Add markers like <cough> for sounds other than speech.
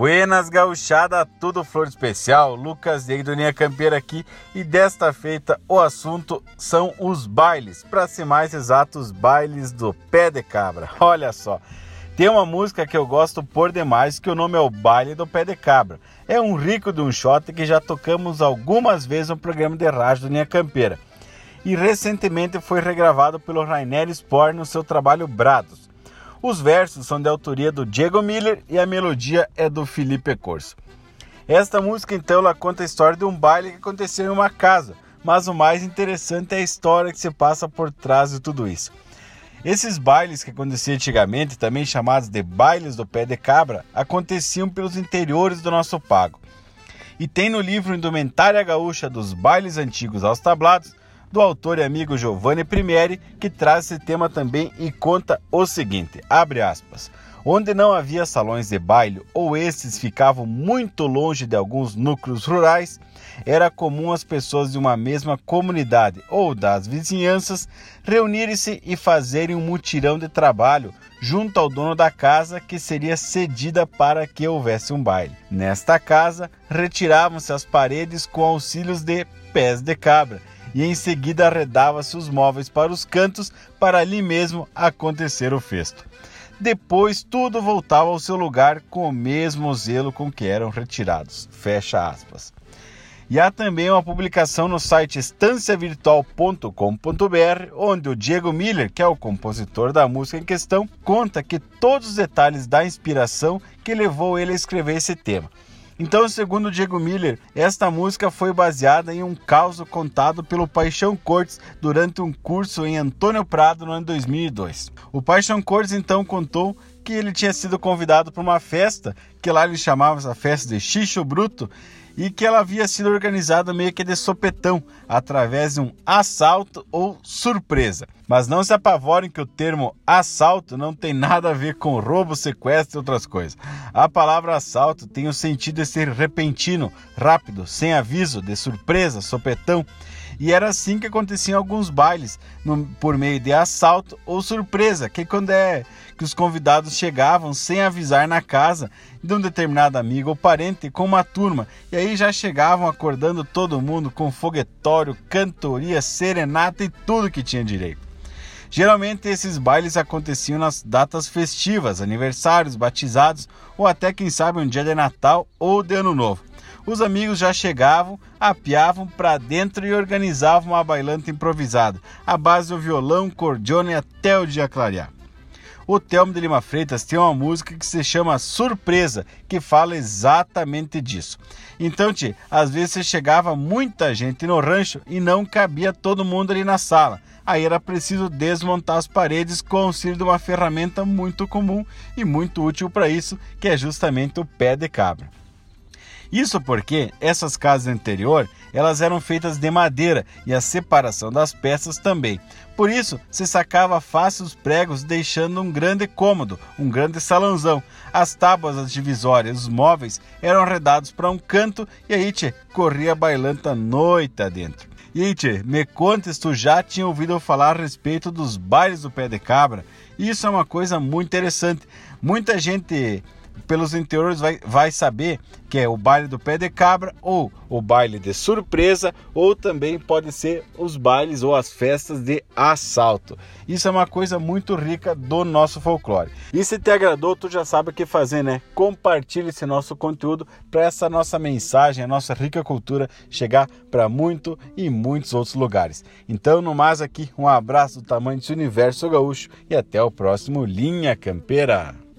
Buenas gauchada, tudo flor especial, Lucas do Linha Campeira aqui e desta feita o assunto são os bailes, para ser mais exato, os bailes do pé de cabra. <laughs> Olha só, tem uma música que eu gosto por demais que o nome é o Baile do Pé de Cabra. É um rico de um shot que já tocamos algumas vezes no programa de rádio do Linha Campeira e recentemente foi regravado pelo Rainer Sport no seu trabalho Brados. Os versos são de autoria do Diego Miller e a melodia é do Felipe Corso. Esta música então ela conta a história de um baile que aconteceu em uma casa, mas o mais interessante é a história que se passa por trás de tudo isso. Esses bailes que aconteciam antigamente, também chamados de bailes do pé de cabra, aconteciam pelos interiores do nosso pago. E tem no livro Indumentária Gaúcha dos Bailes Antigos aos Tablados do autor e amigo Giovanni Primieri, que traz esse tema também e conta o seguinte: abre aspas. Onde não havia salões de baile ou esses ficavam muito longe de alguns núcleos rurais, era comum as pessoas de uma mesma comunidade ou das vizinhanças reunirem-se e fazerem um mutirão de trabalho junto ao dono da casa que seria cedida para que houvesse um baile. Nesta casa, retiravam-se as paredes com auxílios de pés de cabra e em seguida arredava-se os móveis para os cantos para ali mesmo acontecer o festo. Depois tudo voltava ao seu lugar com o mesmo zelo com que eram retirados. Fecha aspas. E há também uma publicação no site estanciavirtual.com.br, onde o Diego Miller, que é o compositor da música em questão, conta que todos os detalhes da inspiração que levou ele a escrever esse tema. Então, segundo Diego Miller, esta música foi baseada em um caso contado pelo Paixão Cortes durante um curso em Antônio Prado no ano 2002. O Paixão Cortes então contou que ele tinha sido convidado para uma festa, que lá ele chamava essa festa de Xixo Bruto, e que ela havia sido organizada meio que de sopetão, através de um assalto ou surpresa. Mas não se apavorem que o termo assalto não tem nada a ver com roubo, sequestro e outras coisas. A palavra assalto tem o sentido de ser repentino, rápido, sem aviso, de surpresa, sopetão. E era assim que aconteciam alguns bailes, no, por meio de assalto ou surpresa, que quando é que os convidados chegavam sem avisar na casa de um determinado amigo ou parente com uma turma, e aí já chegavam acordando todo mundo com foguetório, cantoria, serenata e tudo que tinha direito. Geralmente esses bailes aconteciam nas datas festivas, aniversários, batizados ou até quem sabe um dia de Natal ou de Ano Novo os amigos já chegavam, apiavam para dentro e organizavam uma bailanta improvisada, à base do violão, cordiona e até o dia clarear. O Telmo de Lima Freitas tem uma música que se chama Surpresa, que fala exatamente disso. Então, tchê, às vezes chegava muita gente no rancho e não cabia todo mundo ali na sala. Aí era preciso desmontar as paredes com o auxílio de uma ferramenta muito comum e muito útil para isso, que é justamente o pé de cabra. Isso porque essas casas anterior elas eram feitas de madeira e a separação das peças também. Por isso, se sacava fácil os pregos, deixando um grande cômodo, um grande salãozão. As tábuas, as divisórias, os móveis eram arredados para um canto e aí tchê, corria bailanta noite adentro. E aí, tchê, me contes, tu já tinha ouvido falar a respeito dos bailes do pé de cabra? Isso é uma coisa muito interessante. Muita gente pelos interiores vai, vai saber que é o baile do pé de cabra ou o baile de surpresa ou também pode ser os bailes ou as festas de assalto. Isso é uma coisa muito rica do nosso folclore. E se te agradou, tu já sabe o que fazer, né? Compartilhe esse nosso conteúdo para essa nossa mensagem, a nossa rica cultura chegar para muito e muitos outros lugares. Então, no mais aqui, um abraço do tamanho desse universo gaúcho e até o próximo Linha Campeira.